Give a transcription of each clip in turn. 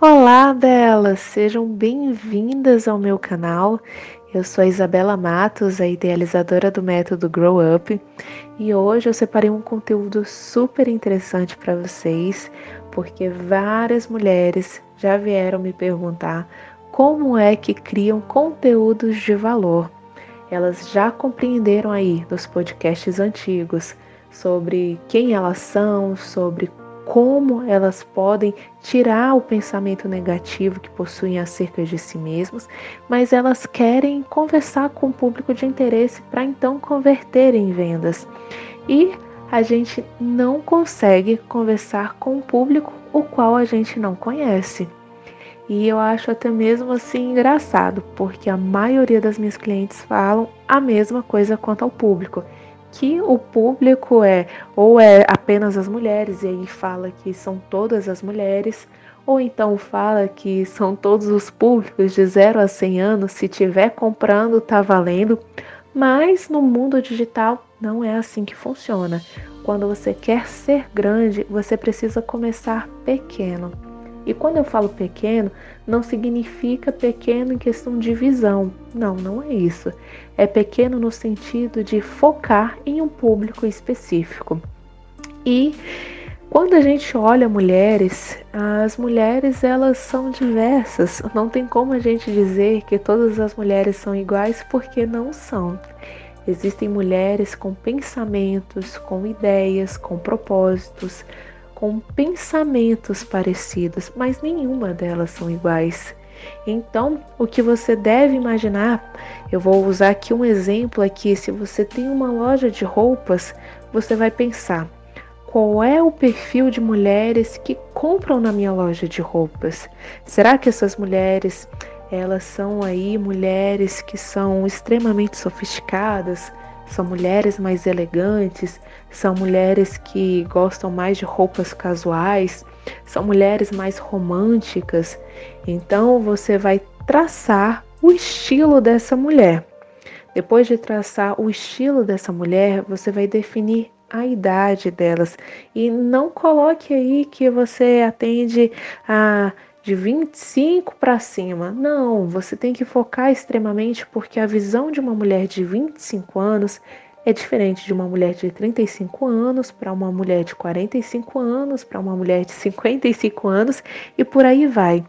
Olá, belas! Sejam bem-vindas ao meu canal. Eu sou a Isabela Matos, a idealizadora do método Grow Up, e hoje eu separei um conteúdo super interessante para vocês, porque várias mulheres já vieram me perguntar como é que criam conteúdos de valor. Elas já compreenderam aí nos podcasts antigos sobre quem elas são, sobre como elas podem tirar o pensamento negativo que possuem acerca de si mesmas, mas elas querem conversar com o público de interesse para então converter em vendas. E a gente não consegue conversar com um público o qual a gente não conhece. E eu acho até mesmo assim engraçado, porque a maioria das minhas clientes falam a mesma coisa quanto ao público que o público é ou é apenas as mulheres, e aí fala que são todas as mulheres, ou então fala que são todos os públicos de 0 a 100 anos, se tiver comprando tá valendo. Mas no mundo digital não é assim que funciona. Quando você quer ser grande, você precisa começar pequeno. E quando eu falo pequeno, não significa pequeno em questão de visão. Não, não é isso. É pequeno no sentido de focar em um público específico. E quando a gente olha mulheres, as mulheres elas são diversas. Não tem como a gente dizer que todas as mulheres são iguais porque não são. Existem mulheres com pensamentos, com ideias, com propósitos, com pensamentos parecidos, mas nenhuma delas são iguais. Então, o que você deve imaginar, eu vou usar aqui um exemplo aqui, se você tem uma loja de roupas, você vai pensar: qual é o perfil de mulheres que compram na minha loja de roupas? Será que essas mulheres elas são aí mulheres que são extremamente sofisticadas, são mulheres mais elegantes, são mulheres que gostam mais de roupas casuais, são mulheres mais românticas. Então você vai traçar o estilo dessa mulher. Depois de traçar o estilo dessa mulher, você vai definir a idade delas. E não coloque aí que você atende a de 25 para cima. Não, você tem que focar extremamente porque a visão de uma mulher de 25 anos é diferente de uma mulher de 35 anos para uma mulher de 45 anos, para uma mulher de 55 anos e por aí vai.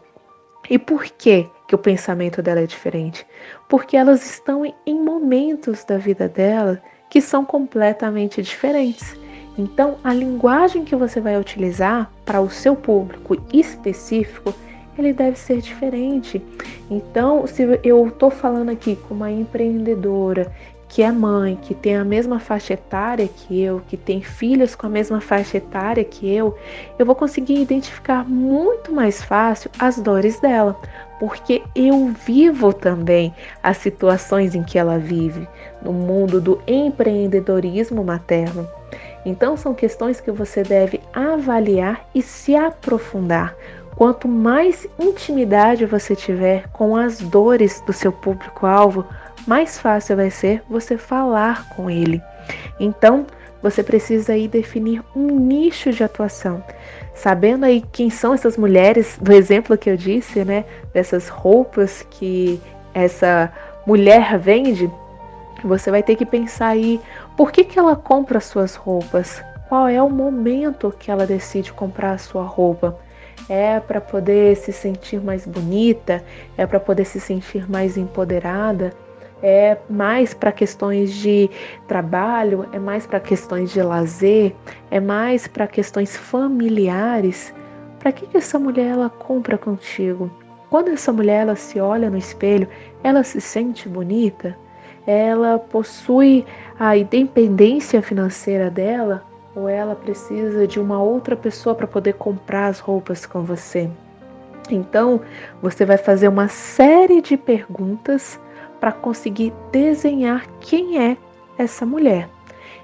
E por que que o pensamento dela é diferente? Porque elas estão em momentos da vida dela que são completamente diferentes. Então, a linguagem que você vai utilizar para o seu público específico ele deve ser diferente. Então, se eu estou falando aqui com uma empreendedora que é mãe, que tem a mesma faixa etária que eu, que tem filhos com a mesma faixa etária que eu, eu vou conseguir identificar muito mais fácil as dores dela, porque eu vivo também as situações em que ela vive no mundo do empreendedorismo materno. Então, são questões que você deve avaliar e se aprofundar Quanto mais intimidade você tiver com as dores do seu público-alvo, mais fácil vai ser você falar com ele. Então, você precisa aí definir um nicho de atuação. Sabendo aí quem são essas mulheres, do exemplo que eu disse, né, dessas roupas que essa mulher vende, você vai ter que pensar aí por que, que ela compra as suas roupas, qual é o momento que ela decide comprar a sua roupa é para poder se sentir mais bonita, é para poder se sentir mais empoderada, é mais para questões de trabalho, é mais para questões de lazer, é mais para questões familiares. Para que, que essa mulher ela compra contigo? Quando essa mulher ela se olha no espelho, ela se sente bonita? Ela possui a independência financeira dela? Ou ela precisa de uma outra pessoa para poder comprar as roupas com você. Então, você vai fazer uma série de perguntas para conseguir desenhar quem é essa mulher.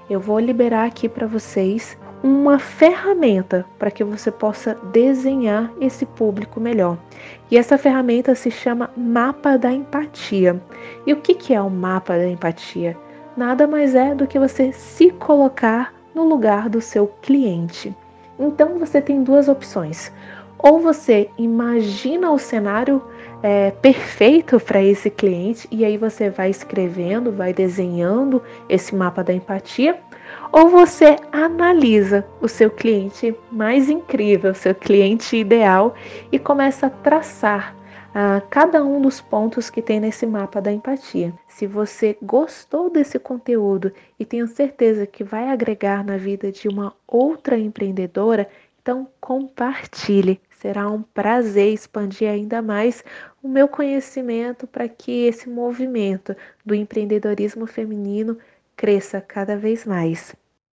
Eu vou liberar aqui para vocês uma ferramenta para que você possa desenhar esse público melhor. E essa ferramenta se chama Mapa da Empatia. E o que é o Mapa da Empatia? Nada mais é do que você se colocar no lugar do seu cliente. Então você tem duas opções. Ou você imagina o cenário é, perfeito para esse cliente e aí você vai escrevendo, vai desenhando esse mapa da empatia, ou você analisa o seu cliente mais incrível, seu cliente ideal e começa a traçar ah, cada um dos pontos que tem nesse mapa da empatia. Se você gostou desse conteúdo e tenho certeza que vai agregar na vida de uma outra empreendedora, então compartilhe. Será um prazer expandir ainda mais o meu conhecimento para que esse movimento do empreendedorismo feminino cresça cada vez mais.